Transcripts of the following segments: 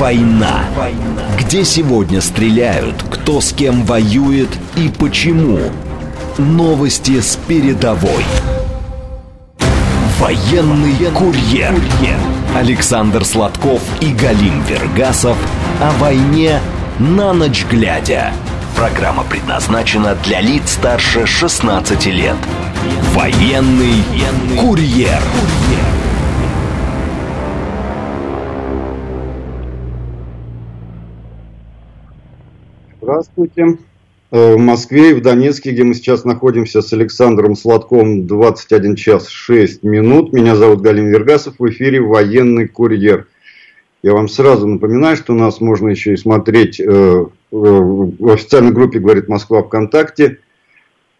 Война. Где сегодня стреляют, кто с кем воюет и почему. Новости с передовой. Военный курьер. Александр Сладков и Галим Вергасов о войне на ночь глядя. Программа предназначена для лиц старше 16 лет. Военный курьер. Здравствуйте. Э, в Москве и в Донецке, где мы сейчас находимся с Александром Сладком, 21 час 6 минут. Меня зовут Галин Вергасов, в эфире «Военный курьер». Я вам сразу напоминаю, что нас можно еще и смотреть э, в официальной группе «Говорит Москва» ВКонтакте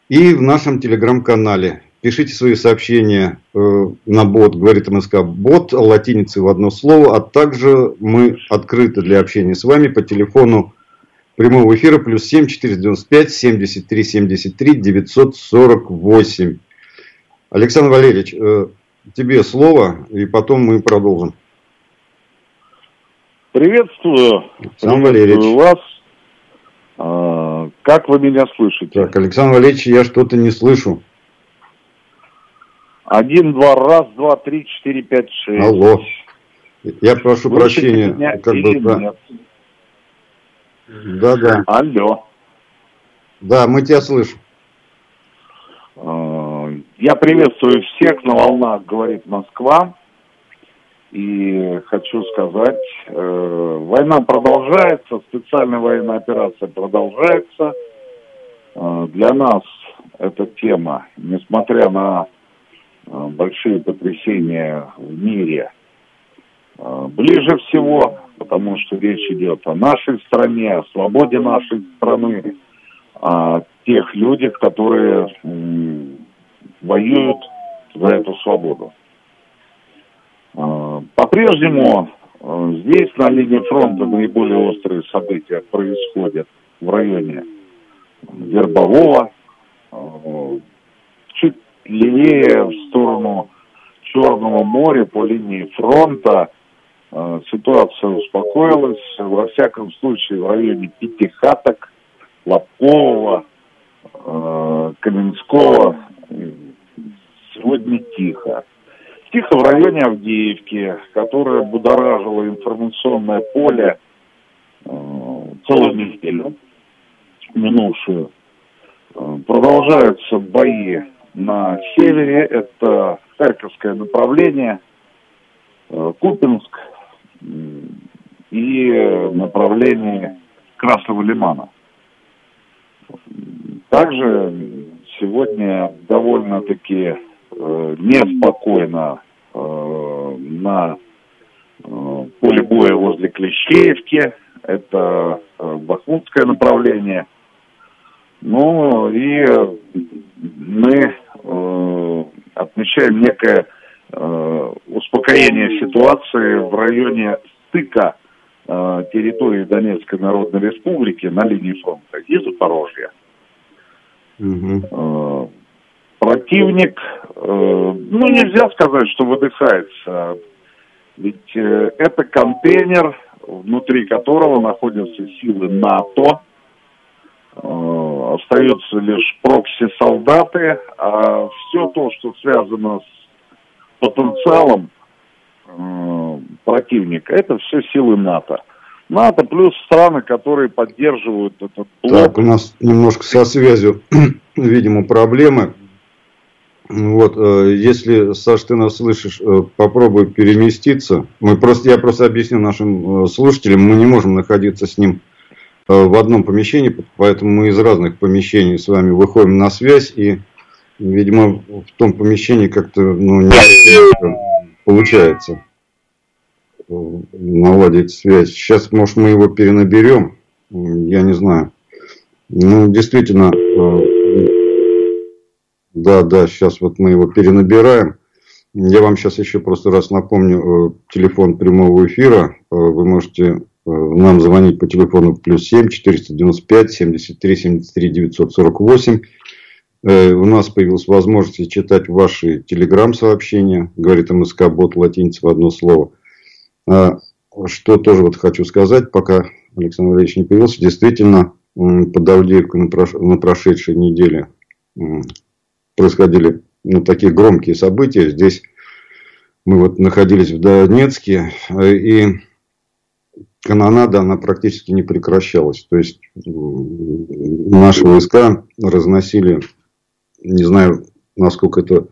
и в нашем телеграм-канале. Пишите свои сообщения э, на бот «Говорит МСК» бот, латиницей в одно слово, а также мы открыты для общения с вами по телефону прямого эфира плюс 7 495 73 73 948. Александр Валерьевич, э, тебе слово, и потом мы продолжим. Приветствую. Александр Валерьевич. вас. А, как вы меня слышите? Так, Александр Валерьевич, я что-то не слышу. Один, два, раз, два, три, четыре, пять, шесть. Алло. Я прошу Слышите прощения. меня Как бы, да. нет? Да, да. Алло. Да, мы тебя слышим. А, Я приветствую всех на волнах, говорит Москва. И хочу сказать, э, война продолжается, специальная военная операция продолжается. Э, Для нас эта тема, несмотря на э, большие потрясения в мире, э, ближе всего, потому что речь идет о нашей стране, о свободе нашей страны, о тех людях, которые воюют за эту свободу. Э, По-прежнему э, здесь, на линии фронта, наиболее острые события происходят в районе Вербового, э, чуть левее в сторону Черного моря по линии фронта ситуация успокоилась. Во всяком случае, в районе Пятихаток, Лобкового, э, Каменского сегодня тихо. Тихо в районе Авдеевки, которая будоражила информационное поле э, целую неделю минувшую. Продолжаются бои на севере, это Харьковское направление, Купинск и направление Красного Лимана. Также сегодня довольно-таки э, неспокойно э, на э, поле боя возле Клещеевки. Это э, Бахмутское направление. Ну и э, мы э, отмечаем некое э, успокоение ситуации в районе стыка э, территории Донецкой Народной Республики на линии фронта и Запорожья. Э, противник, э, ну нельзя сказать, что выдыхается, ведь э, это контейнер, внутри которого находятся силы НАТО, Э, остаются лишь прокси-солдаты, а все то, что связано с потенциалом э, противника, это все силы НАТО. НАТО плюс страны, которые поддерживают этот блок. Так, у нас немножко со связью, видимо, проблемы. Вот, э, если, Саш, ты нас слышишь, э, попробуй переместиться. Мы просто, я просто объясню нашим э, слушателям, мы не можем находиться с ним э, в одном помещении, поэтому мы из разных помещений с вами выходим на связь, и, видимо, в том помещении как-то ну, не получается э, наладить связь. Сейчас, может, мы его перенаберем, я не знаю. Ну, действительно, э, да, да, сейчас вот мы его перенабираем. Я вам сейчас еще просто раз напомню э, телефон прямого эфира. Вы можете нам звонить по телефону плюс 7 495 73 73 948. Э, У нас появилась возможность читать ваши телеграм-сообщения. Говорит МСК бот латиница в одно слово. А, что тоже вот хочу сказать, пока Александр Валерьевич не появился, действительно, под Авдеевку на прошедшей неделе происходили ну, такие громкие события. Здесь мы вот находились в Донецке, и канонада, она практически не прекращалась. То есть, наши войска разносили, не знаю, насколько это,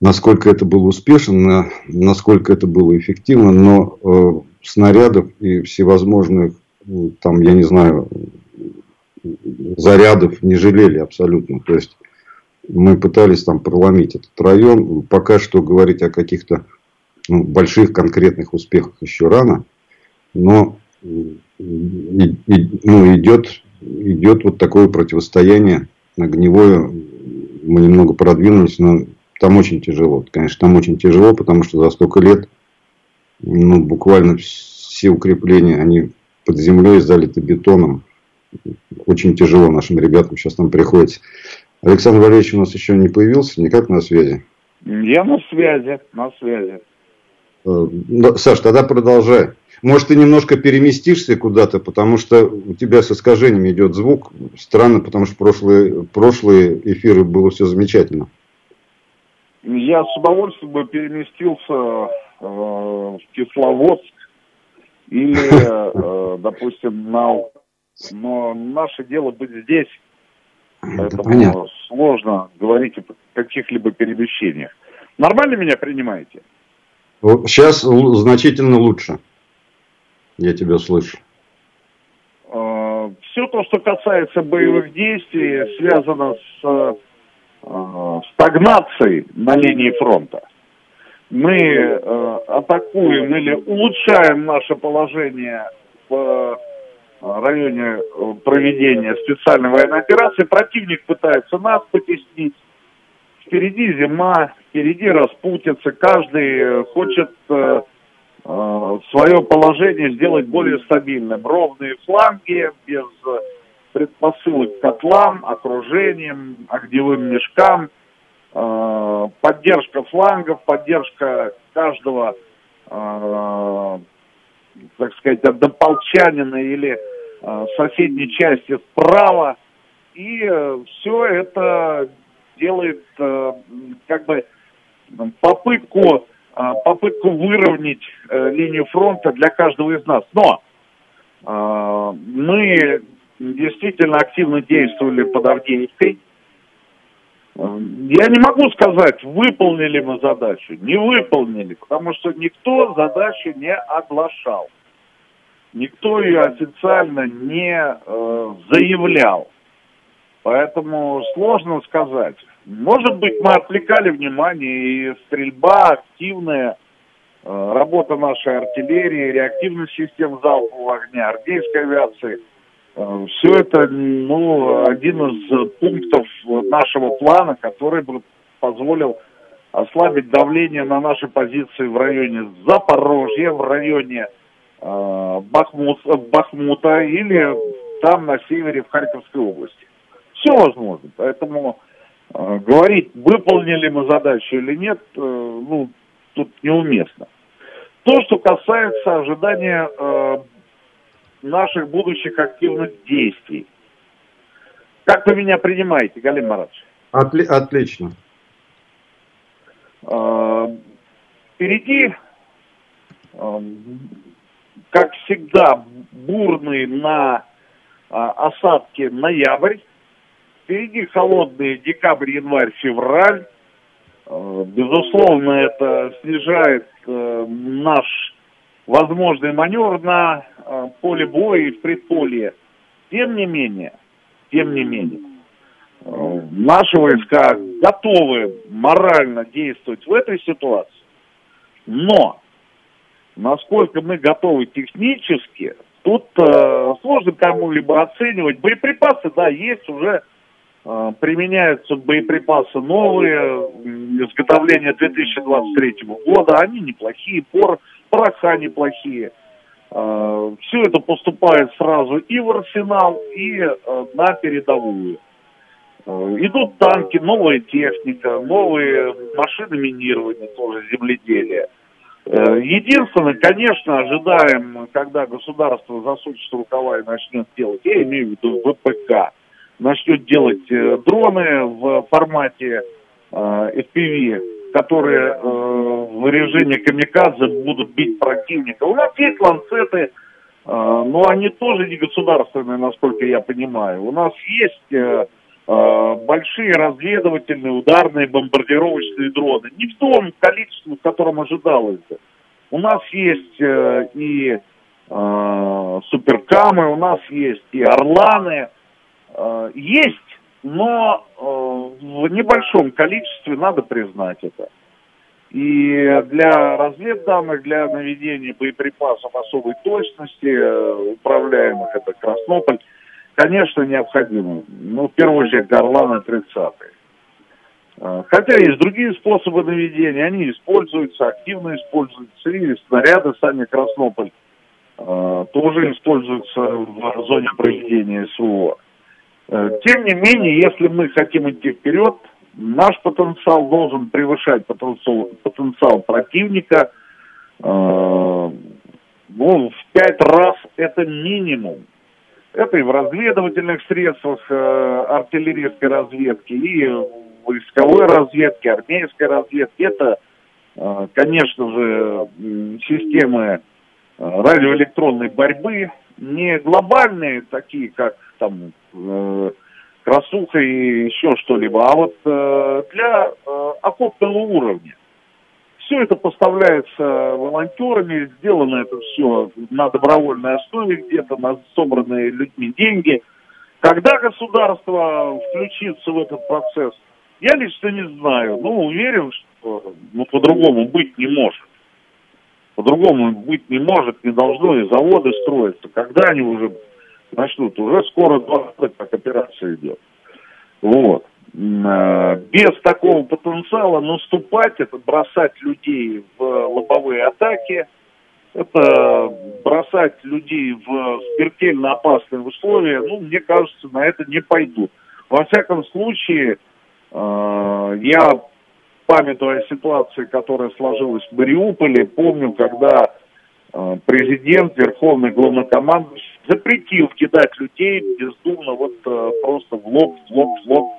насколько это было успешно, насколько это было эффективно, но э, снарядов и всевозможных, там, я не знаю, зарядов не жалели абсолютно. То есть, мы пытались там проломить этот район. Пока что говорить о каких-то ну, больших конкретных успехах еще рано. Но и, и, ну, идет, идет вот такое противостояние огневое. Мы немного продвинулись, но там очень тяжело. Конечно, там очень тяжело, потому что за столько лет ну, буквально все укрепления, они под землей залиты бетоном. Очень тяжело нашим ребятам сейчас там приходится. Александр Валерьевич у нас еще не появился, никак на связи. Я на связи, на связи. Э, Саш, тогда продолжай. Может, ты немножко переместишься куда-то, потому что у тебя с искажениями идет звук. Странно, потому что прошлые, прошлые эфиры было все замечательно. Я с удовольствием бы переместился э, в Кисловодск или, э, допустим, на... Но наше дело быть здесь. Поэтому понятно. сложно говорить о каких-либо перемещениях. Нормально меня принимаете? Сейчас значительно лучше. Я тебя слышу. А, Все то, что касается боевых действий, связано с а, стагнацией на линии фронта. Мы а, атакуем или улучшаем наше положение в районе проведения специальной военной операции. Противник пытается нас потеснить. Впереди зима, впереди распутится. Каждый хочет Э, свое положение сделать более стабильным. Ровные фланги, без предпосылок к котлам, окружением, огневым мешкам, э, поддержка флангов, поддержка каждого, э, так сказать, однополчанина или соседней части справа. И все это делает как бы попытку попытку выровнять э, линию фронта для каждого из нас. Но а, мы действительно активно действовали под Авдеевкой. Я не могу сказать, выполнили мы задачу, не выполнили, потому что никто задачу не оглашал. Никто ее официально не э, заявлял. Поэтому сложно сказать. Может быть, мы отвлекали внимание, и стрельба активная, э, работа нашей артиллерии, реактивных систем залпового огня, армейской авиации. Э, Все это ну, один из пунктов нашего плана, который бы позволил ослабить давление на наши позиции в районе Запорожья, в районе э, Бахмут, Бахмута или там на севере в Харьковской области. Все возможно. Поэтому говорить, выполнили мы задачу или нет, э, ну, тут неуместно. То, что касается ожидания э, наших будущих активных действий. Как вы меня принимаете, Галин Маратович? Отли- отлично. Впереди, как всегда, бурный на осадке ноябрь. Впереди холодные декабрь, январь, февраль. Э, безусловно, это снижает э, наш возможный маневр на э, поле боя и в предполье. Тем не менее, тем не менее, наши войска готовы морально действовать в этой ситуации. Но насколько мы готовы технически, тут э, сложно кому-либо оценивать. Боеприпасы, да, есть уже применяются боеприпасы новые, изготовления 2023 года, они неплохие, пор, пороха неплохие. А, Все это поступает сразу и в арсенал, и а, на передовую. Идут танки, новая техника, новые машины минирования, тоже земледелия. Э, единственное, конечно, ожидаем, когда государство засучит рукава и начнет делать, я имею в виду ВПК, начнет делать э, дроны в формате э, FPV, которые в режиме камикадзе будут бить противника. У нас есть ланцеты, но они тоже не государственные, насколько я понимаю. У нас есть большие разведывательные, ударные, бомбардировочные дроны. Не в том количестве, в котором ожидалось. У нас есть э, и э, суперкамы, у нас есть и орланы. Э, есть, но э, в небольшом количестве, надо признать это. И для разведданных, для наведения боеприпасов особой точности, э, управляемых, это Краснополь, конечно, необходимо. Ну, в первую очередь, Орланы 30 -е. А, хотя есть другие способы наведения, они используются, активно используются, и снаряды сами Краснополь тоже используются в зоне проведения СВО. Э, тем не менее, если мы хотим идти вперед, наш потенциал должен превышать потенциал, потенциал противника э, ну, в пять раз это минимум. Это и в разведывательных средствах э, артиллерийской разведки, и войсковой разведки, армейской разведки. Это, э, конечно же, системы э, радиоэлектронной борьбы, не глобальные, такие как там э, красуха и еще что-либо, а вот для окопного уровня. Все это поставляется волонтерами, сделано это все на добровольной основе где-то, на собранные людьми деньги. Когда государство включится в этот процесс, я лично не знаю, но уверен, что ну, по-другому быть не может. По-другому быть не может, не должно, и заводы строятся. Когда они уже начнут? Уже скоро 20 лет как операция идет. Вот. А, без такого потенциала наступать, это бросать людей в лобовые атаки, это бросать людей в смертельно опасные условия, ну, мне кажется, на это не пойдут. Во всяком случае, а, я, памятуя о ситуации, которая сложилась в Мариуполе, помню, когда а, президент, верховный главнокомандующий запретил кидать людей бездумно, вот а, просто в лоб, в лоб, в лоб.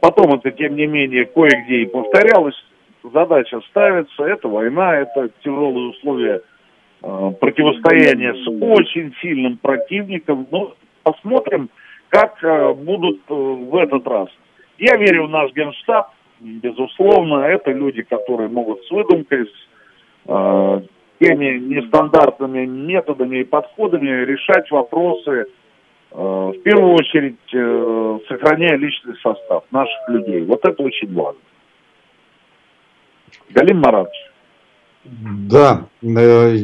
Потом это, тем не менее, кое-где и повторялось. Задача ставится, это война, это тяжелые условия противостояния с очень сильным противником. Но посмотрим, как э, будут э, в этот раз. Я верю в наш генштаб, безусловно, это люди, которые могут с выдумкой, с э, теми нестандартными методами и подходами решать вопросы, э, в первую очередь, э, сохраняя личный состав наших людей. Вот это очень важно. Галим Маратович. Да, э,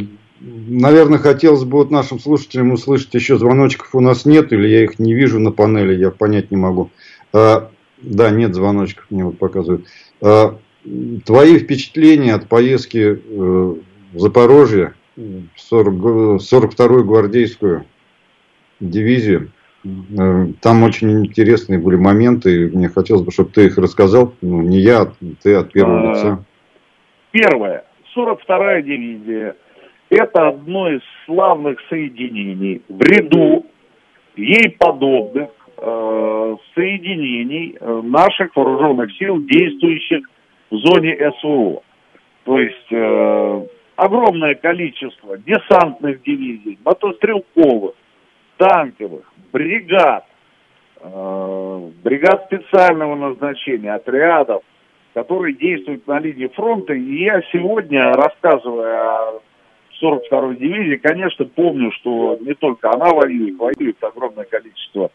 Наверное, хотелось бы вот нашим слушателям услышать еще звоночков у нас нет, или я их не вижу на панели, я понять не могу. Да, нет звоночков, мне вот показывают. Твои впечатления от поездки в Запорожье, 42-ю гвардейскую дивизию. Э, там очень интересные были моменты, и мне хотелось бы, чтобы ты их рассказал. Ну, не я, а ты от первого а, лица. Первое. 42-я дивизия это одно из славных соединений в ряду ей подобных э, соединений э, наших вооруженных сил, действующих в зоне СВО. То есть э, огромное количество десантных дивизий, мотострелковых, танковых, бригад, э, бригад специального назначения, отрядов, которые действуют на линии фронта. И я сегодня, рассказывая о 42-й дивизии, конечно, помню, что не только она воюет, воюет огромное количество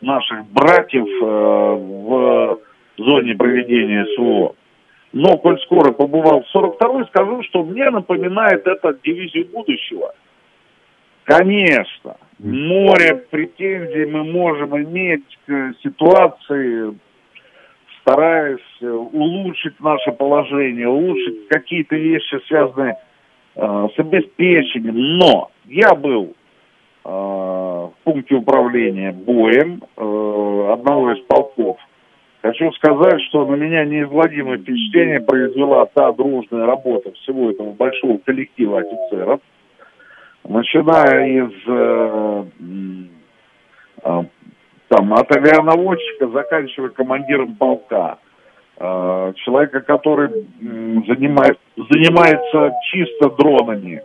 наших братьев э, в зоне проведения СВО. Но, коль скоро побывал в 42-й, скажу, что мне напоминает это дивизию будущего. Конечно, море претензий мы можем иметь к ситуации, стараясь улучшить наше положение, улучшить какие-то вещи, связанные Э, с обеспечением. Но я был э, в пункте управления боем э, одного из полков Хочу сказать, что на меня неизгладимое впечатление произвела та дружная работа всего этого большого коллектива офицеров, начиная из э, э, там, от авианаводчика, заканчивая командиром полка, э, человека, который занимает, занимается чисто дронами,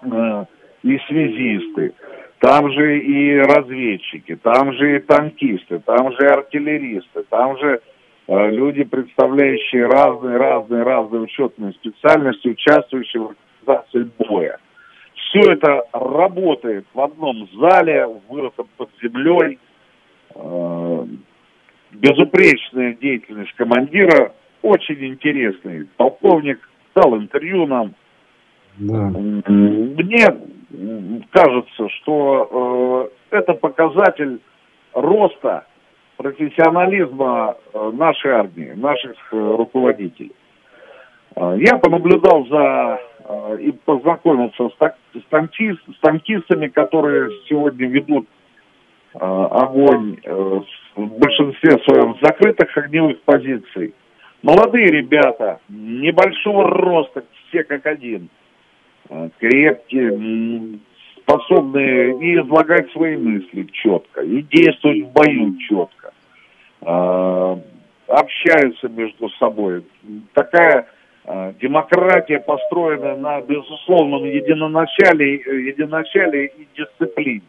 э, и связисты, там же и разведчики, там же и танкисты, там же и артиллеристы, там же э, люди, представляющие разные, разные, разные учетные специальности, участвующие в организации боя. Все это работает в одном зале, вырытом под землей. Э, безупречная деятельность командира, очень интересный. Полковник дал интервью нам. Да. Мне кажется, что э, это показатель роста профессионализма э, нашей армии, наших э, руководителей. Я понаблюдал за и познакомился с, танкист, с танкистами, которые сегодня ведут огонь в большинстве своем закрытых огневых позиций. Молодые ребята, небольшого роста, все как один – крепкие, способные и излагать свои мысли четко, и действовать в бою четко, э, общаются между собой. Такая э, демократия построена на безусловном единоначале, единоначале и дисциплине.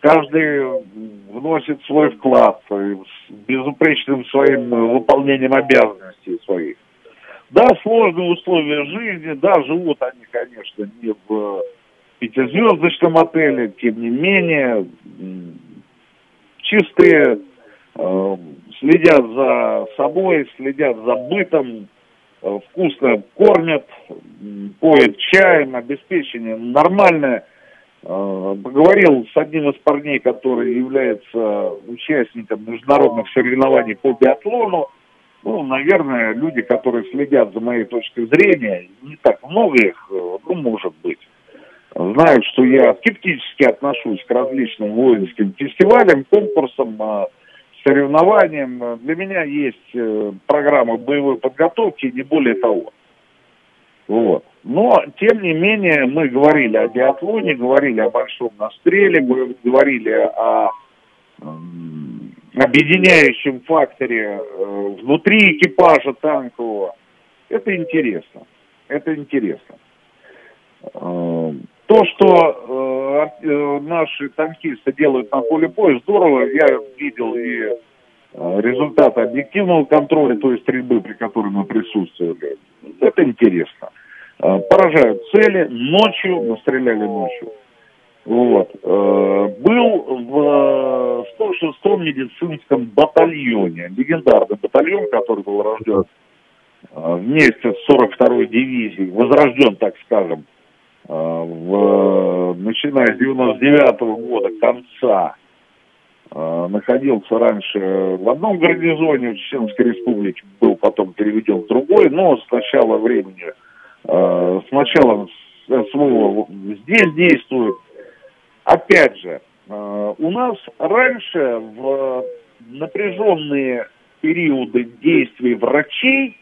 Каждый вносит свой вклад безупречным своим выполнением обязанностей своих. Да, сложные условия жизни, да, живут они, конечно, не в пятизвездочном отеле, тем не менее, чистые, э, следят за собой, следят за бытом, э, вкусно кормят, поят чаем, обеспечение нормальное. Э, поговорил с одним из парней, который является участником международных соревнований по биатлону, ну, наверное, люди, которые следят за моей точкой зрения, не так много их, э, ну, может быть, знают, что я скептически отношусь к различным воинским фестивалям, конкурсам, э, соревнованиям. Для меня есть э, программа боевой подготовки, не более того. Вот. Но, тем не менее, мы говорили о биатлоне, говорили о большом настреле, говорили о объединяющем факторе э, внутри экипажа танкового. Это интересно. Это интересно. Э, то, что э, наши танкисты делают на поле боя, здорово. Я видел и результаты объективного контроля той стрельбы, при которой мы присутствовали. Это интересно. Поражают цели. Ночью, мы стреляли ночью. Вот. Э, был в 106-м медицинском батальоне, легендарный батальон, который был рожден э, вместе с 42-й дивизией, возрожден, так скажем, э, в, начиная с 99 -го года, конца, находился раньше в одном гарнизоне в Чеченской республике, был потом переведен в другой, но с начала времени, с начала своего здесь действует, опять же, э, у нас раньше в напряженные периоды действий врачей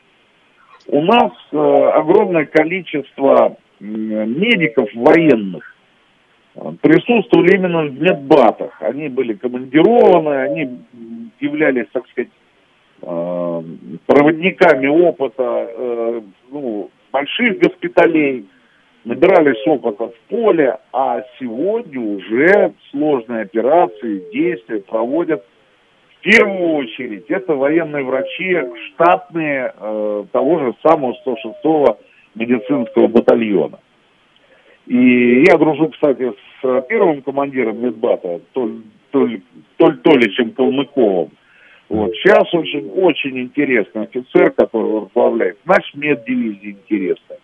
у нас э, огромное количество медиков военных э, присутствовали именно в медбатах. Они были командированы, они являлись, так сказать, проводниками опыта ну, больших госпиталей, набирались опыта в поле, а сегодня уже сложные операции, действия проводят в первую очередь. Это военные врачи, штатные э, того же самого 106-го медицинского батальона. И я дружу, кстати, с первым командиром медбата, Толь, Толь, Толь Толичем Калмыковым. Вот. Сейчас очень, очень интересный офицер, который возглавляет. Наш меддивизия интересная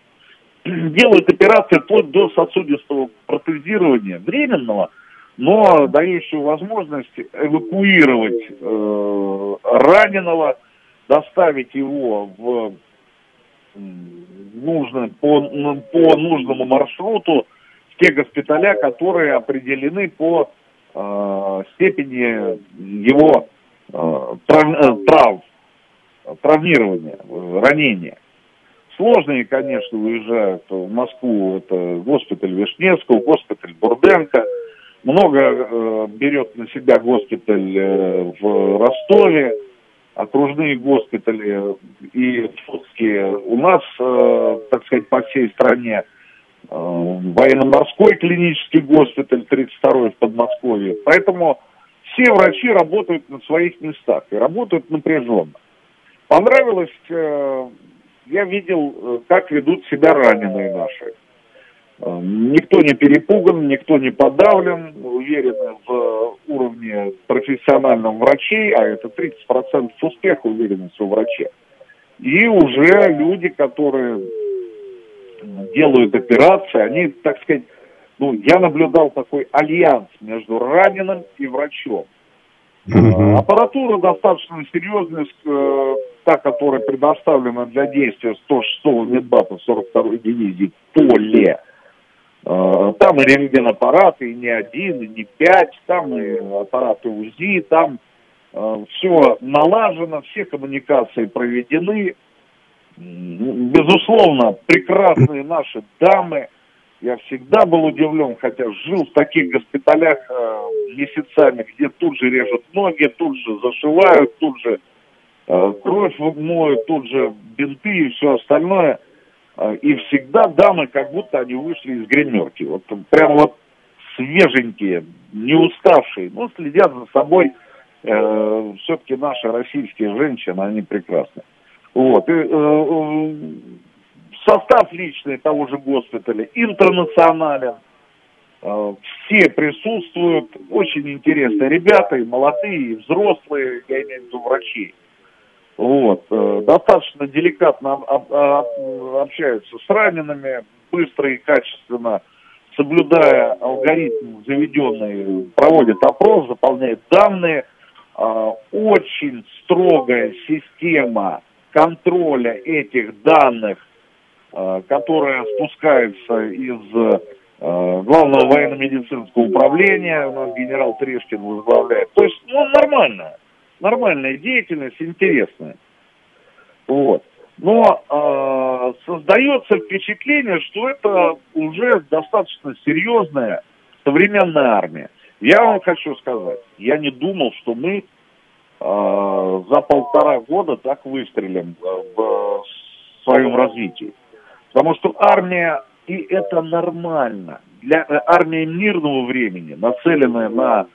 делают операции вплоть до сосудистого протезирования временного, но дающую возможность эвакуировать э, раненого, доставить его в нужно, по, по нужному маршруту в те госпиталя, которые определены по э, степени его трав, травмирования, ранения. Сложные, конечно, уезжают в Москву, это госпиталь Вишневского, госпиталь Бурденко. Много э, берет на себя госпиталь э, в Ростове, окружные госпитали и фотские у нас, э, так сказать, по всей стране. Э, военно-морской клинический госпиталь 32-й в Подмосковье. Поэтому все врачи работают на своих местах и работают напряженно. Понравилось э, я видел, э, как ведут себя раненые наши. Э, никто не перепуган, никто не подавлен, уверены в уровне профессиональных врачей, а это 30% успеха уверенности у врачей. И уже люди, которые делают операции, они, так сказать, ну, я наблюдал такой альянс между раненым и врачом. Аппаратура достаточно серьезная, э, та, которая предоставлена для действия 106-го медбата 42-й дивизии Поле. Э, там и рентген-аппараты, и не один, и не пять, там и аппараты УЗИ, там все налажено, все коммуникации проведены. Безусловно, прекрасные наши дамы – я всегда был удивлен, хотя жил в таких госпиталях э, месяцами, где тут же режут ноги, тут же зашивают, тут же э, кровь моют, тут же бинты и все остальное. Э, и всегда дамы, как будто они вышли из гримерки. Вот прям вот свеженькие, не уставшие, но следят за собой. Э, все-таки наши российские женщины, они прекрасны. Вот. И, э, э Состав личный того же госпиталя интернационален. Э, все присутствуют, очень интересные ребята, и молодые, и взрослые, я имею в виду врачи. Вот. Э, достаточно деликатно общаются с ранеными, быстро и качественно, соблюдая алгоритм заведенный, проводят опрос, заполняют данные. Э, очень строгая система контроля этих данных – Э, которая спускается из э, главного военно-медицинского управления, у нас генерал Трешкин возглавляет. То есть, ну, нормально, нормальная деятельность, интересная. Вот. Но э, создается впечатление, что это уже достаточно серьезная современная армия. Я вам хочу сказать, я не думал, что мы э, за полтора года так выстрелим в своем развитии. Потому что армия, и это нормально, для э, армии мирного времени, нацеленная на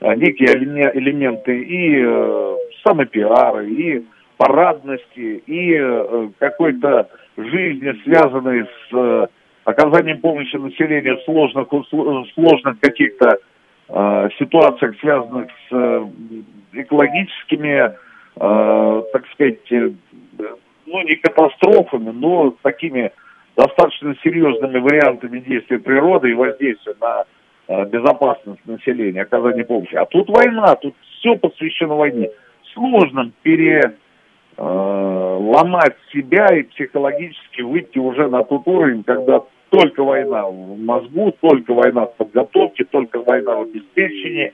некие элементы и э, самопиара, и парадности, и э, какой-то жизни, связанной с э, оказанием помощи населению в сложных, сложных каких-то э, ситуациях, связанных с э, экологическими, э, так сказать, э, ну, не катастрофами, но такими достаточно серьезными вариантами действия природы и воздействия на э, безопасность населения, оказание помощи. А тут война, тут все посвящено войне. Сложно переломать э, себя и психологически выйти уже на тот уровень, когда только война в мозгу, только война в подготовке, только война в обеспечении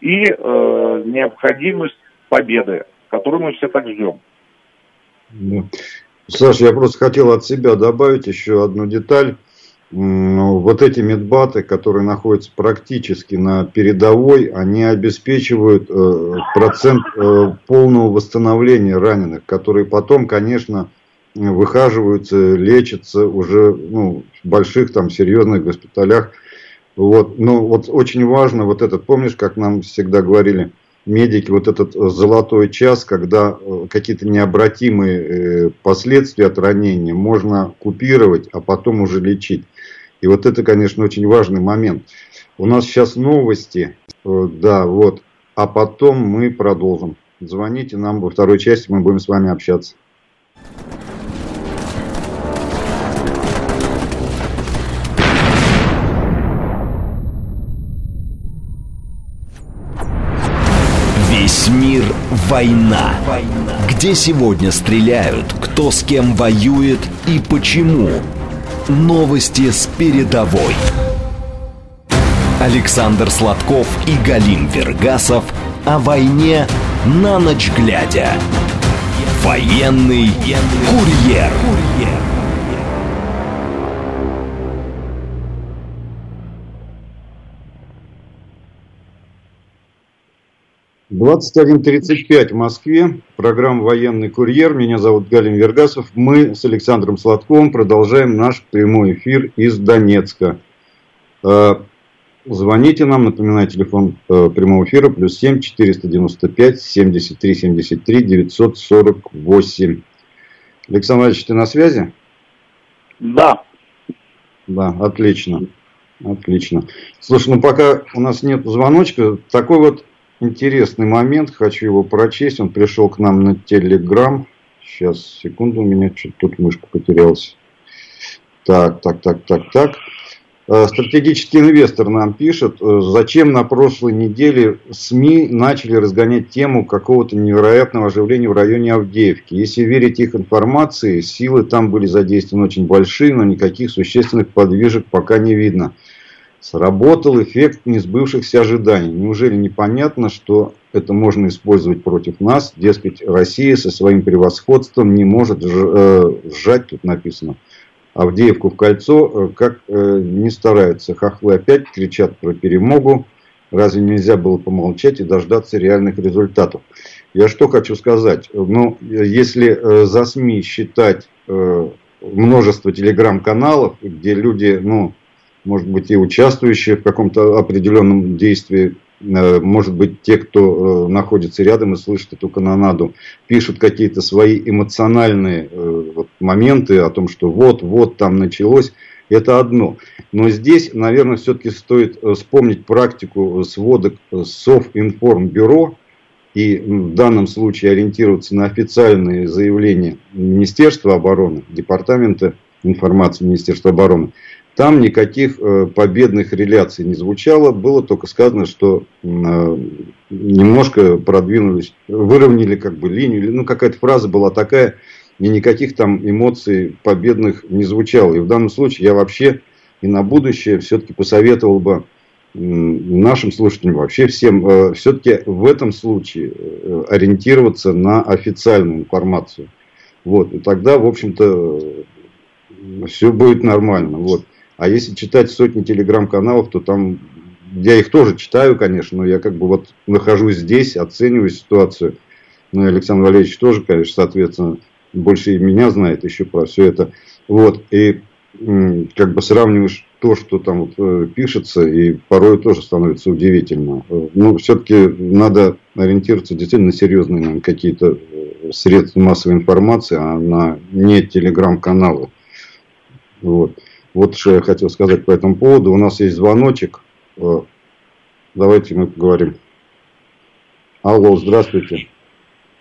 и э, необходимость победы, которую мы все так ждем. Саша, я просто хотел от себя добавить еще одну деталь. Вот эти медбаты, которые находятся практически на передовой, они обеспечивают э, процент э, полного восстановления раненых, которые потом, конечно, выхаживаются, лечатся уже ну, в больших там серьезных госпиталях. Вот. Но вот очень важно вот этот, помнишь, как нам всегда говорили – медики вот этот э, золотой час, когда какие-то необратимые последствия от ранения можно купировать, а потом уже лечить. И вот это, конечно, очень важный момент. У нас сейчас новости, да, вот, а потом мы продолжим. Звоните нам во второй части, мы будем с вами общаться. Весь мир – война. Где сегодня стреляют, кто с кем воюет и почему. Новости с передовой. Александр Сладков и Галим Вергасов о войне на ночь глядя. Военный курьер. 21.35 в Москве. Программа «Военный курьер». Меня зовут Галин Вергасов. Мы с Александром Сладковым продолжаем наш прямой эфир из Донецка. Э, звоните нам, напоминаю, телефон э, прямого эфира, плюс 7 495 73 73 948. Александр Ильич, ты на связи? Да. Да, отлично. Отлично. Слушай, ну пока у нас нет звоночка, такой вот интересный момент, хочу его прочесть. Он пришел к нам на Телеграм. Сейчас, секунду, у меня что-то тут мышка потерялась. Так, так, так, так, так. Э, стратегический инвестор нам пишет, э, зачем на прошлой неделе СМИ начали разгонять тему какого-то невероятного оживления в районе Авдеевки. Если верить их информации, силы там были задействованы очень большие, но никаких существенных подвижек пока не видно. Сработал эффект несбывшихся ожиданий. Неужели непонятно, что это можно использовать против нас? Дескать, Россия со своим превосходством не может э, сжать, тут написано, Авдеевку в кольцо, э, как э, не стараются. Хохлы опять кричат про перемогу. Разве нельзя было помолчать и дождаться реальных результатов? Я что хочу сказать. Ну, если за СМИ считать множество телеграм-каналов, где люди, ну, может быть, и участвующие в каком-то определенном действии, э, может быть, те, кто э, находится рядом и слышит эту канонаду, пишут какие-то свои эмоциональные э, моменты о том, что вот-вот там началось. Это одно. Но здесь, наверное, все-таки стоит вспомнить практику сводок Совинформбюро и в данном случае ориентироваться на официальные заявления Министерства обороны, Департамента информации Министерства обороны, там никаких э, победных реляций не звучало, было только сказано, что э, немножко продвинулись, выровняли как бы линию, ну какая-то фраза была такая, и никаких там эмоций победных не звучало. И в данном случае я вообще и на будущее все-таки посоветовал бы нашим слушателям, вообще всем, э, все-таки в этом случае ориентироваться на официальную информацию. Вот, и тогда, в общем-то, все будет нормально. Вот. А если читать сотни телеграм-каналов, то там я их тоже читаю, конечно, но я как бы вот нахожусь здесь, оцениваю ситуацию. Ну и Александр Валерьевич тоже, конечно, соответственно, больше и меня знает еще про все это. Вот, и как бы сравниваешь то, что там вот э, пишется, и порой тоже становится удивительно. Ну, все-таки надо ориентироваться действительно на серьезные какие-то э, средства массовой информации, а на не телеграм-каналы. Вот. Вот что я хотел сказать по этому поводу. У нас есть звоночек. Э, давайте мы поговорим. Алло, здравствуйте.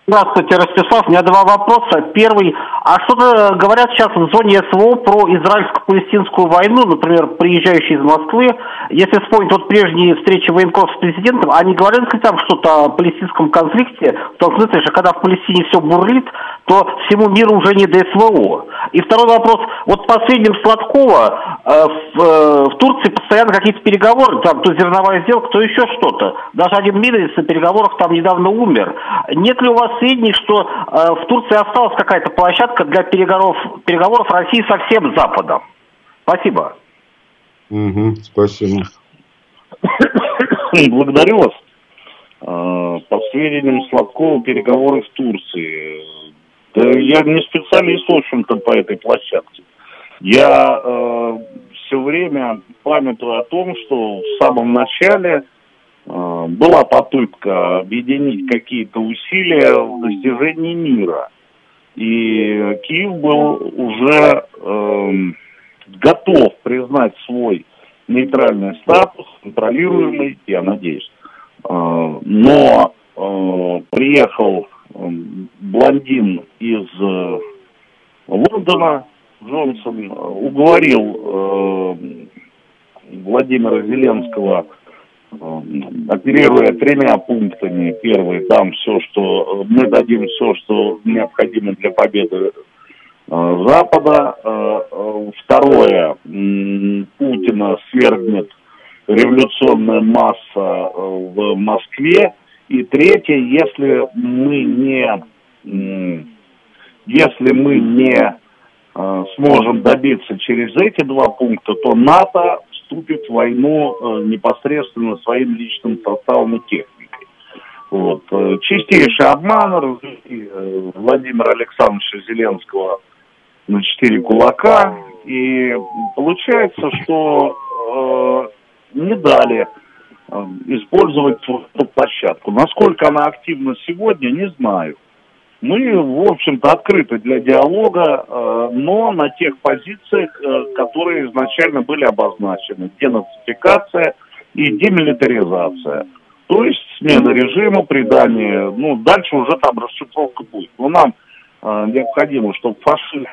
Здравствуйте, Ростислав. У меня два вопроса. Первый. А что говорят сейчас в зоне СВО про израильско-палестинскую войну, например, приезжающие из Москвы? Если вспомнить вот прежние встречи военкоров с президентом, они говорят ли там что-то о палестинском конфликте? Смысле, что когда в Палестине все бурлит, то всему миру уже не до СВО. И второй вопрос. Вот по сведениям Сладкова, э, в, э, в Турции постоянно какие-то переговоры, там то зерновая сделка, то еще что-то. Даже один Милец на переговорах там недавно умер. Нет ли у вас сведений, что э, в Турции осталась какая-то площадка для переговоров, переговоров России со всем Западом? Спасибо. Угу, спасибо. Благодарю вас. Э, по сведениям Сладкова, переговоры в Турции. Да я не специалист, в общем-то, по этой площадке. Я э, все время памятую о том, что в самом начале Э, была попытка объединить какие-то усилия в достижении мира. И Киев был уже э, готов признать свой нейтральный статус, контролируемый, я надеюсь. Э, но э, приехал э, блондин из э, Лондона, Джонсон, уговорил э, Владимира Зеленского оперируя тремя пунктами. Первый, дам все, что мы дадим все, что необходимо для победы э, Запада. Э, э, второе, Путина свергнет революционная масса в Москве. И третье, если мы не, если мы не э, сможем добиться через эти два пункта, то НАТО вступит в войну э, непосредственно своим личным составом и техникой. Вот. Э, чистейший обман э, Владимира Александровича Зеленского на четыре кулака. И получается, что э, не дали э, использовать эту площадку. Насколько она активна сегодня, не знаю. Мы, в общем-то, открыты для диалога, э, но на тех позициях, э, которые изначально были обозначены. Денацификация и демилитаризация. То есть смена режима, придание, ну, дальше уже там расшифровка будет. Но нам э, необходимо, чтобы фашизм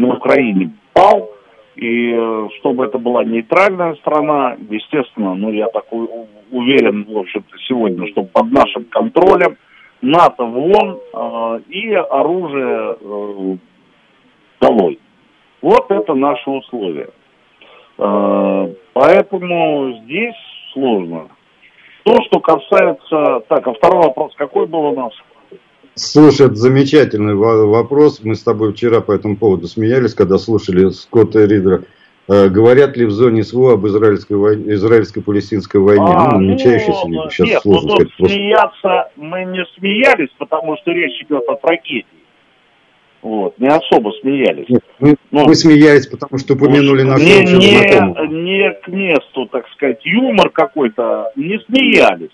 на Украине пал, и чтобы это была нейтральная страна, естественно, ну, я такой уверен, в общем-то, сегодня, что под нашим контролем – НАТО вон э, и оружие э, долой. Вот это наши условия. Э, поэтому здесь сложно. То, что касается... Так, а второй вопрос какой был у нас? Слушай, это замечательный вопрос. Мы с тобой вчера по этому поводу смеялись, когда слушали Скотта Ридера. Э, говорят ли в зоне СВО об израильской, войне, израильско-палестинской войне? А, ну, намечающейся ну, ли? Сейчас нет, сложно ну, сказать. Просто... Смеяться мы не смеялись, потому что речь идет о трагедии. Вот, не особо смеялись. Нет, мы, ну, мы смеялись, потому что упомянули нашу не, не, не к месту, так сказать, юмор какой-то, не смеялись.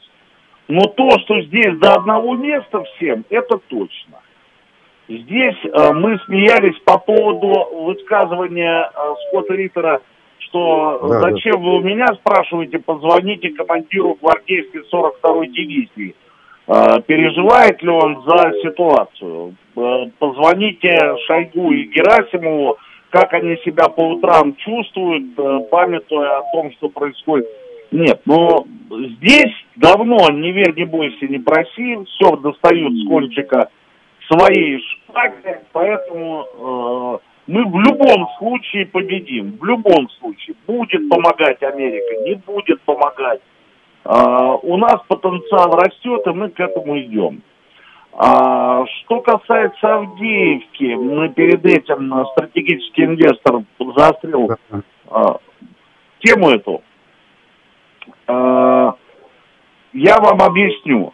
Но то, что здесь до одного места всем, это точно. Здесь э, мы смеялись по поводу высказывания э, Скотта Риттера, что да, зачем да. вы у меня спрашиваете, позвоните командиру гвардейской 42-й дивизии. Э, переживает ли он за ситуацию? Э, позвоните Шойгу и Герасимову, как они себя по утрам чувствуют, э, памятуя о том, что происходит. Нет, но здесь давно не верь, не бойся, не проси, все достают с кончика своей шпаги, поэтому э, мы в любом случае победим, в любом случае. Будет помогать Америка, не будет помогать. Э, у нас потенциал растет, и мы к этому идем. А, что касается Авдеевки, мы перед этим стратегический инвестор заострил а, тему эту. А, я вам объясню.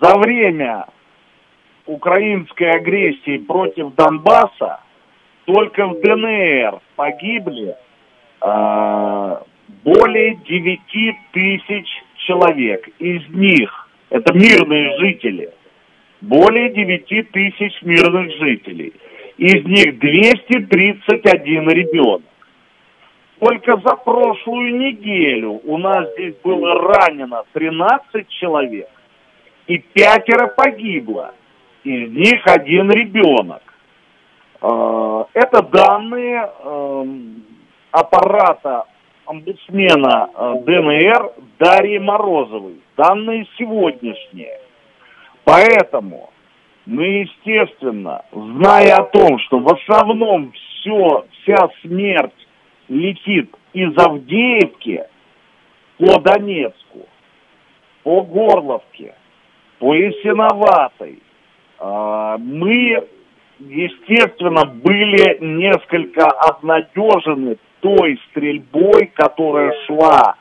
За время украинской агрессии против Донбасса только в ДНР погибли э, более 9 тысяч человек. Из них, это мирные жители, более 9 тысяч мирных жителей. Из них 231 ребенок. Только за прошлую неделю у нас здесь было ранено 13 человек и пятеро погибло из них один ребенок. А, это данные эм, аппарата омбудсмена э, ДНР Дарьи Морозовой. Данные сегодняшние. Поэтому мы, естественно, зная о том, что в основном все, вся смерть летит из Авдеевки по Донецку, по Горловке, по Ясиноватой, мы, естественно, были несколько обнадежены той стрельбой, которая шла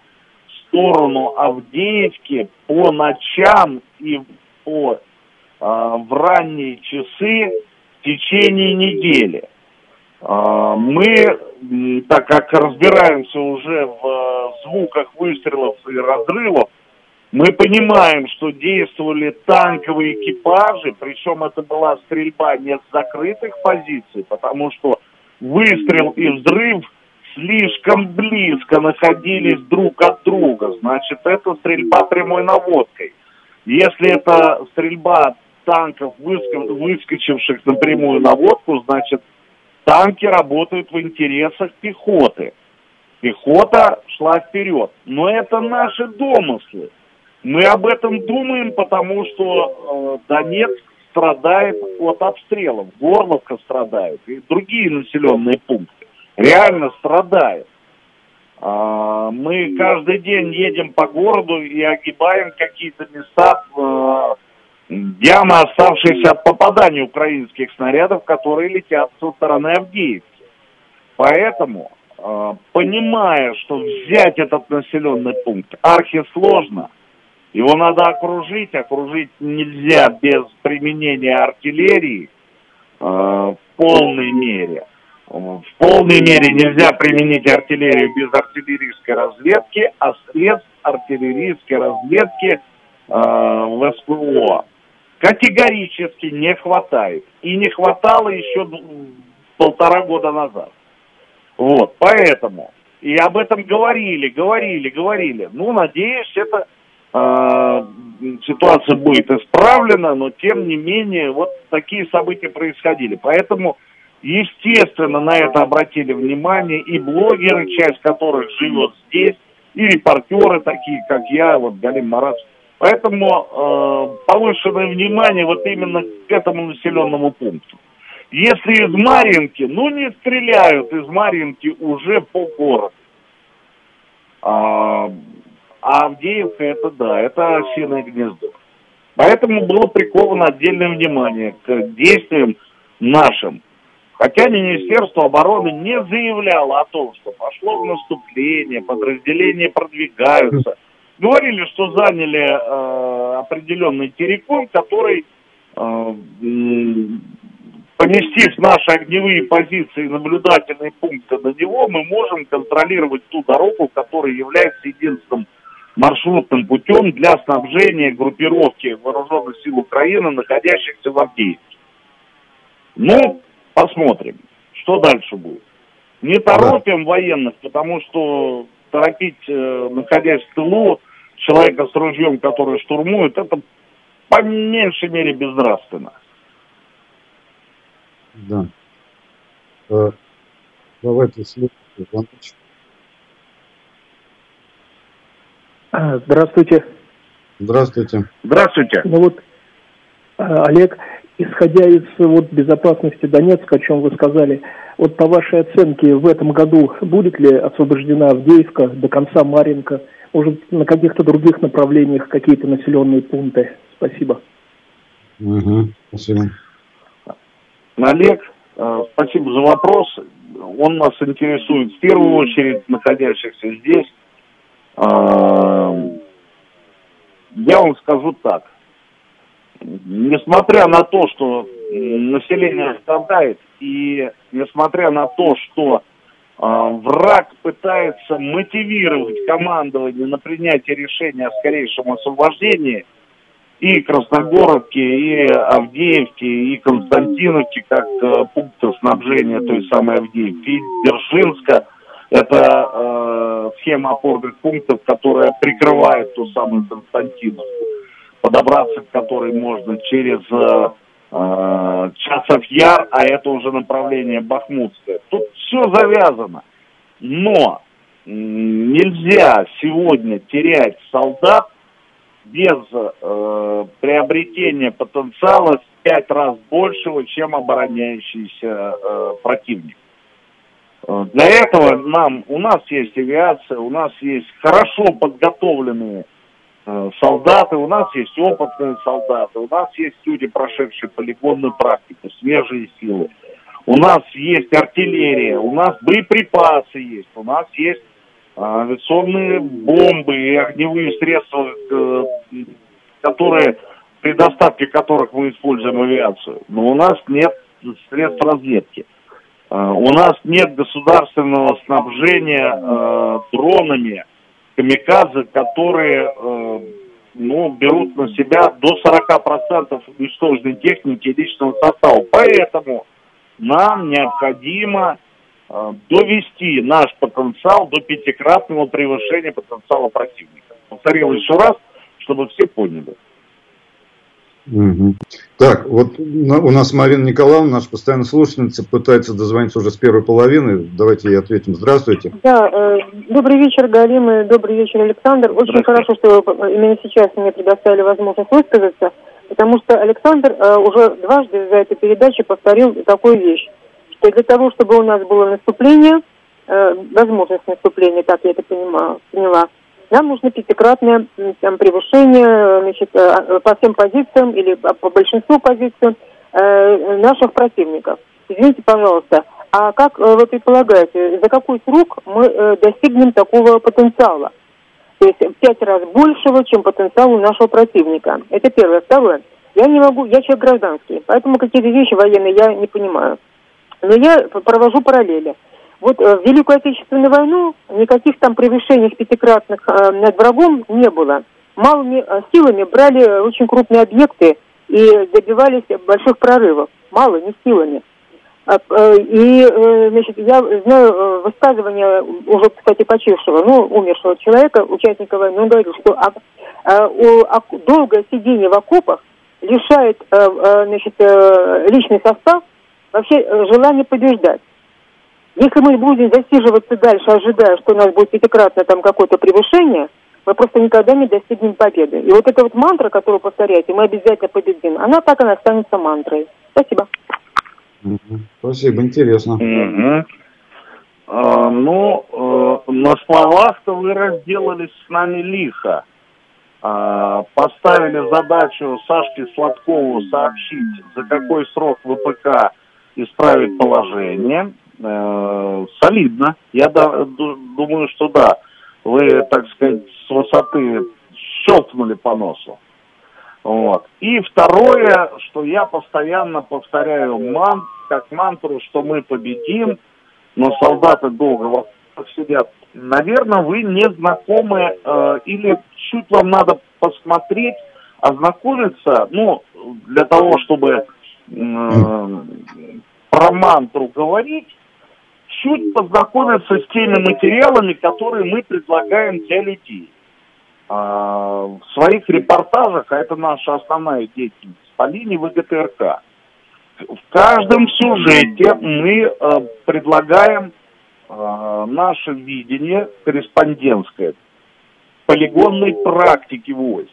в сторону Авдеевки по ночам и по, а, в ранние часы в течение недели. А, мы, так как разбираемся уже в звуках выстрелов и разрывов, мы понимаем, что действовали танковые экипажи, причем это была стрельба не с закрытых позиций, потому что выстрел и взрыв слишком близко находились друг от друга. Значит, это стрельба прямой наводкой. Если это стрельба танков, выскочивших на прямую наводку, значит, танки работают в интересах пехоты. Пехота шла вперед. Но это наши домыслы. Мы об этом думаем, потому что э, Донецк страдает от обстрелов, Горловка страдает и другие населенные пункты. Реально страдают. А, мы каждый день едем по городу и огибаем какие-то места, а, явно оставшиеся от попадания украинских снарядов, которые летят со стороны Авдеевки. Поэтому, а, понимая, что взять этот населенный пункт архисложно, его надо окружить, окружить нельзя без применения артиллерии в полной мере – в полной мере нельзя применить артиллерию без артиллерийской разведки, а средств артиллерийской разведки э, в СПО категорически не хватает. И не хватало еще полтора года назад. Вот, поэтому. И об этом говорили, говорили, говорили. Ну, надеюсь, эта э, ситуация будет исправлена, но тем не менее, вот такие события происходили. Поэтому Естественно, на это обратили внимание и блогеры, часть которых живет здесь, и репортеры такие, как я, вот Галим Марат. Поэтому э, повышенное внимание вот именно к этому населенному пункту. Если из Маринки, ну не стреляют из Маринки уже по городу. А, Авдеевка это да, это осиное гнездо. Поэтому было приковано отдельное внимание к действиям нашим. Хотя Министерство обороны не заявляло о том, что пошло в наступление, подразделения продвигаются. Говорили, что заняли э, определенный территорий, который, э, поместив наши огневые позиции, наблюдательные пункты на него, мы можем контролировать ту дорогу, которая является единственным маршрутным путем для снабжения группировки вооруженных сил Украины, находящихся в Авдеевке. Ну, Посмотрим, что дальше будет. Не торопим военных, потому что торопить, э, находясь в тылу, человека с ружьем, который штурмует, это по меньшей мере безнравственно. Да. Э, давайте следующий а, Здравствуйте. Здравствуйте. Здравствуйте. Ну вот, э, Олег, исходя из вот, безопасности Донецка, о чем вы сказали, вот по вашей оценке, в этом году будет ли освобождена Авдеевка, до конца Маринка, может, на каких-то других направлениях какие-то населенные пункты? Спасибо. Угу, спасибо. Олег, э, спасибо за вопрос. Он нас интересует в первую очередь находящихся здесь. Я вам скажу так. Несмотря на то, что население страдает, и несмотря на то, что э, враг пытается мотивировать командование на принятие решения о скорейшем освобождении и Красногоровки, и Авдеевки, и Константиновки, как э, пункты снабжения той самой Авдеевки, и Держинска, это э, схема опорных пунктов, которая прикрывает ту самую Константиновку подобраться к которой можно через э, э, Часов Яр, а это уже направление Бахмутское. Тут все завязано. Но нельзя сегодня терять солдат без э, приобретения потенциала в пять раз большего, чем обороняющийся э, противник. Для этого нам, у нас есть авиация, у нас есть хорошо подготовленные Э, солдаты, у нас есть опытные солдаты, у нас есть люди, прошедшие полигонную практику, свежие силы. У нас есть артиллерия, у нас боеприпасы есть, у нас есть э, авиационные бомбы и огневые средства, э, которые при доставке которых мы используем авиацию. Но у нас нет средств разведки. У нас нет государственного снабжения дронами, камикадзе, которые э, ну, берут на себя до 40% уничтоженной техники и личного состава. Поэтому нам необходимо э, довести наш потенциал до пятикратного превышения потенциала противника. Повторил еще раз, чтобы все поняли. Угу. Так, вот у нас Марина Николаевна, наша постоянная слушательница, пытается дозвониться уже с первой половины. Давайте ей ответим. Здравствуйте. Да, э, добрый вечер, Галим, и добрый вечер, Александр. Очень хорошо, что именно сейчас мне предоставили возможность высказаться, потому что Александр э, уже дважды за этой передачей повторил такую вещь, что для того, чтобы у нас было наступление, э, возможность наступления, так я это понимаю, поняла, нам нужно пятикратное там, превышение значит, э, по всем позициям или по большинству позиций э, наших противников. Извините, пожалуйста, а как э, вы предполагаете, за какой срок мы э, достигнем такого потенциала? То есть в пять раз большего, чем потенциал у нашего противника. Это первое. Второе. Я не могу, я человек гражданский, поэтому какие-то вещи военные я не понимаю. Но я провожу параллели. Вот э, в Великую Отечественную войну никаких там превышений пятикратных э, над врагом не было. Малыми э, силами брали очень крупные объекты и добивались больших прорывов. Мало, не силами. А, и, значит, я знаю высказывание уже, кстати, почившего, ну, умершего человека, участника войны, он говорил, что долгое сидение в окопах лишает, значит, личный состав вообще желания побеждать. Если мы будем засиживаться дальше, ожидая, что у нас будет пятикратное там какое-то превышение, мы просто никогда не достигнем победы. И вот эта вот мантра, которую повторяете, мы обязательно победим, она так и останется мантрой. Спасибо. Спасибо, интересно. Угу. А, ну, э, на словах-то вы разделались с нами лихо. А, поставили задачу Сашке Сладкову сообщить, за какой срок ВПК исправит положение. Э, солидно. Я да, думаю, что да. Вы, так сказать, с высоты щелкнули по носу. Вот. И второе, что я постоянно повторяю ман, как мантру, что мы победим, но солдаты долго сидят. Наверное, вы не знакомы э, или чуть вам надо посмотреть, ознакомиться, ну, для того, чтобы э, про мантру говорить, чуть познакомиться с теми материалами, которые мы предлагаем для людей. А, в своих репортажах, а это наша основная деятельность, по линии ВГТРК, в каждом сюжете мы а, предлагаем а, наше видение корреспондентское полигонной практики войск.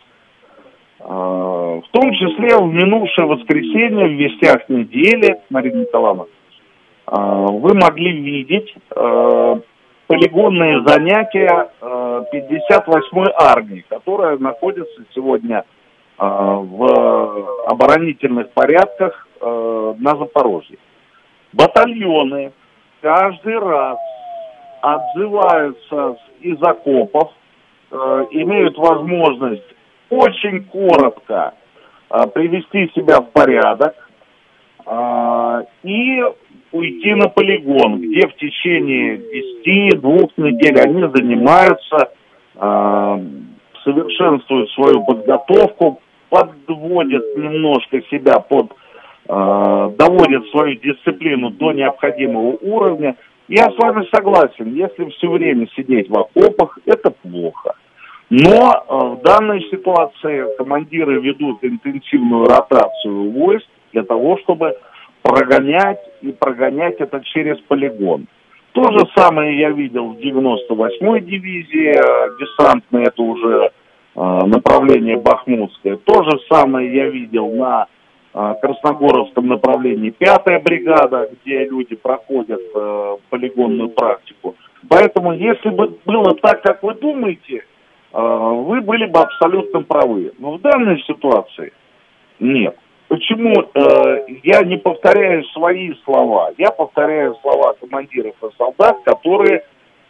В том числе в минувшее воскресенье в вестях недели, Марина Николаевна, а, вы могли видеть а, полигонные занятия 58-й а, армии, которая находится сегодня в оборонительных порядках на Запорожье. Батальоны каждый раз отзываются из окопов, имеют возможность очень коротко привести себя в порядок и уйти на полигон, где в течение 10-2 недель они занимаются, э, совершенствуют свою подготовку, подводят немножко себя под, э, доводят свою дисциплину до необходимого уровня. Я с вами согласен, если все время сидеть в окопах, это плохо. Но э, в данной ситуации командиры ведут интенсивную ротацию войск для того, чтобы прогонять и прогонять это через полигон. То же самое я видел в 98-й дивизии э, десантной, это уже э, направление Бахмутское. То же самое я видел на э, Красногоровском направлении 5-я бригада, где люди проходят э, полигонную практику. Поэтому, если бы было так, как вы думаете, э, вы были бы абсолютно правы. Но в данной ситуации нет. Почему э, я не повторяю свои слова? Я повторяю слова командиров и солдат, которые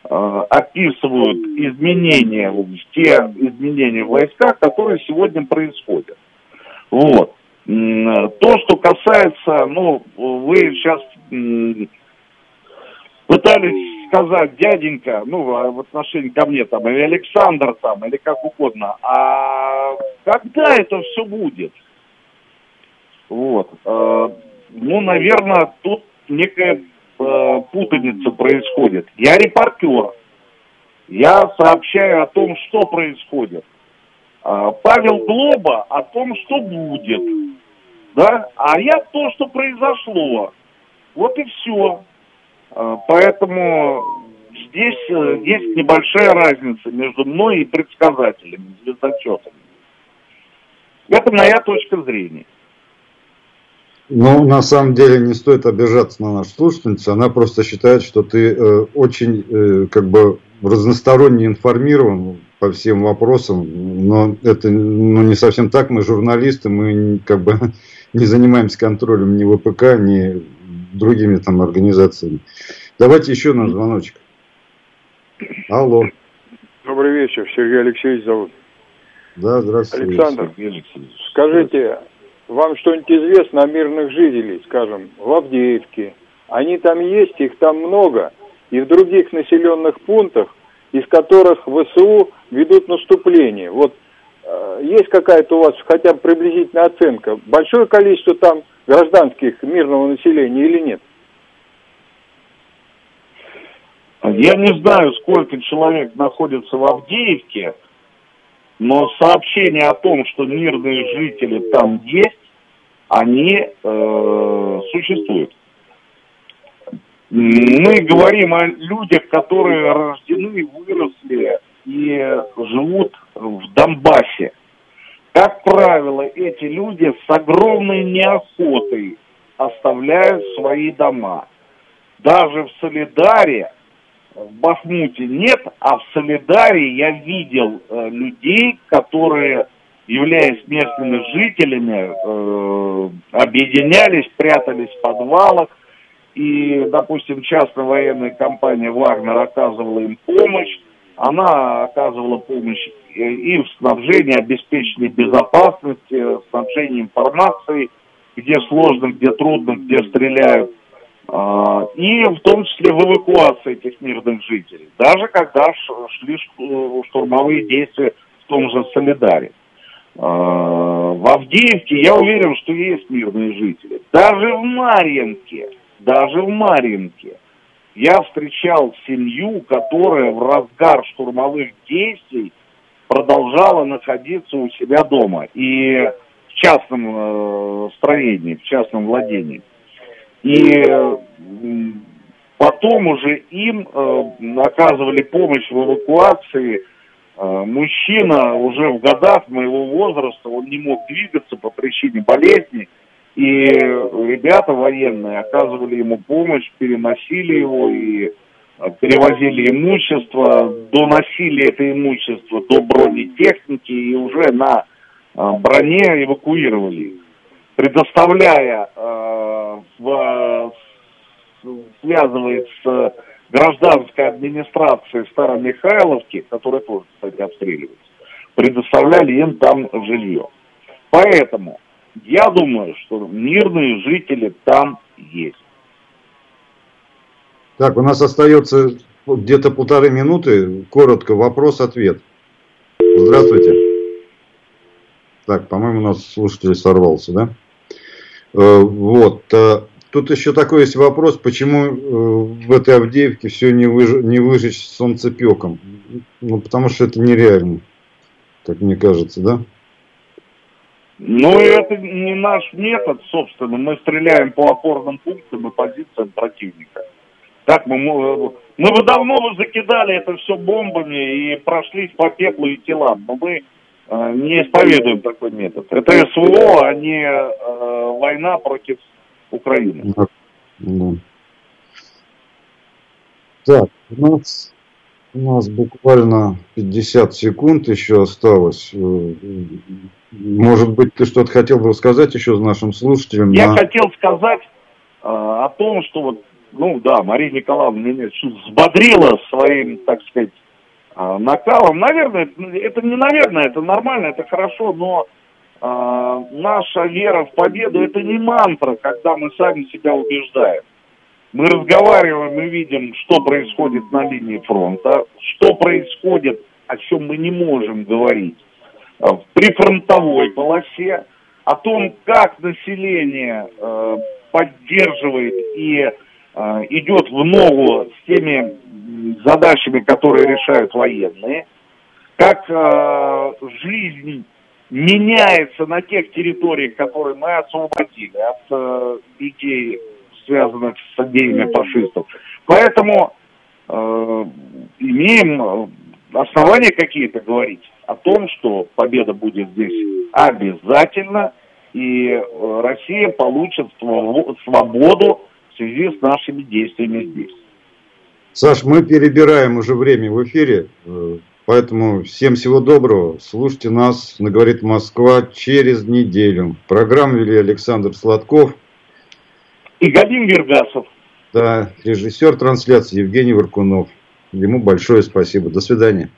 э, описывают изменения, те изменения в войсках, которые сегодня происходят. Вот. То, что касается, ну, вы сейчас пытались сказать, дяденька, ну, в отношении ко мне там, или Александр там, или как угодно, а когда это все будет? Вот. Э, ну, наверное, тут некая э, путаница происходит. Я репортер. Я сообщаю о том, что происходит. А Павел Глоба о том, что будет. Да? А я то, что произошло. Вот и все. Э, поэтому здесь есть небольшая разница между мной и предсказателями, звездочетами. Это моя точка зрения. Ну, на самом деле не стоит обижаться на нашу слушательницу. Она просто считает, что ты э, очень э, как бы разносторонне информирован по всем вопросам. Но это ну, не совсем так. Мы журналисты, мы как бы не занимаемся контролем ни ВПК, ни другими там организациями. Давайте еще на звоночек. Алло. Добрый вечер, Сергей Алексеевич зовут. Да, здравствуйте. Александр, скажите, вам что-нибудь известно о мирных жителей, скажем, в Авдеевке? Они там есть, их там много. И в других населенных пунктах, из которых ВСУ ведут наступление. Вот э, есть какая-то у вас хотя бы приблизительная оценка? Большое количество там гражданских мирного населения или нет? Я не знаю, сколько человек находится в Авдеевке, но сообщение о том, что мирные жители там есть, они э, существуют. Мы говорим о людях, которые рождены, выросли и живут в Донбассе. Как правило, эти люди с огромной неохотой оставляют свои дома. Даже в Солидаре в Бахмуте нет, а в Солидаре я видел э, людей, которые, являясь местными жителями, э, объединялись, прятались в подвалах, и, допустим, частная военная компания «Вагнер» оказывала им помощь, она оказывала помощь и в снабжении, обеспечении безопасности, снабжении информацией, где сложно, где трудно, где стреляют – а, и в том числе в эвакуации этих мирных жителей, даже когда шли штурмовые действия в том же Солидаре. А, в Авдеевке я уверен, что есть мирные жители. Даже в Марьинке, даже в Марьинке я встречал семью, которая в разгар штурмовых действий продолжала находиться у себя дома и в частном э, строении, в частном владении. И потом уже им э, оказывали помощь в эвакуации. Э, мужчина уже в годах моего возраста, он не мог двигаться по причине болезни. И ребята военные оказывали ему помощь, переносили его и э, перевозили имущество, доносили это имущество до бронетехники и уже на броне эвакуировали предоставляя в, связывает с гражданской администрацией Старомихайловки, которая тоже, кстати, обстреливается, предоставляли им там жилье. Поэтому я думаю, что мирные жители там есть. Так, у нас остается где-то полторы минуты. Коротко, вопрос-ответ. Здравствуйте. Так, по-моему, у нас слушатель сорвался, да? Э, вот. Тут еще такой есть вопрос, почему э, в этой Авдеевке все не, выж... не выжечь солнцепеком? Ну, потому что это нереально, как мне кажется, да? Ну, это не наш метод, собственно. Мы стреляем по опорным пунктам и позициям противника. Так мы, мы бы давно бы закидали это все бомбами и прошлись по пеплу и телам. Но мы Э, не исповедуем такой метод. Это СВО, а не э, война против Украины. Да. Да. Так, у нас, у нас буквально 50 секунд еще осталось. Э, может быть, ты что-то хотел бы сказать еще нашим слушателям? Я на... хотел сказать э, о том, что вот, ну да, Мария Николаевна меня взбодрила своим, так сказать, а, накалом. Наверное, это не наверное, это нормально, это хорошо, но э, наша вера в победу это не мантра, когда мы сами себя убеждаем. Мы разговариваем и видим, что происходит на линии фронта, что происходит, о чем мы не можем говорить э, в прифронтовой полосе, о том, как население э, поддерживает и э, идет в ногу с теми задачами, которые решают военные, как э, жизнь меняется на тех территориях, которые мы освободили от э, идей, связанных с идеями фашистов. Поэтому э, имеем э, основания какие-то говорить о том, что победа будет здесь обязательно, и э, Россия получит свободу в связи с нашими действиями здесь. Саш, мы перебираем уже время в эфире, э, поэтому всем всего доброго. Слушайте нас на «Говорит Москва» через неделю. Программу вели Александр Сладков. И Галим Вергасов. Да, режиссер трансляции Евгений Варкунов. Ему большое спасибо. До свидания.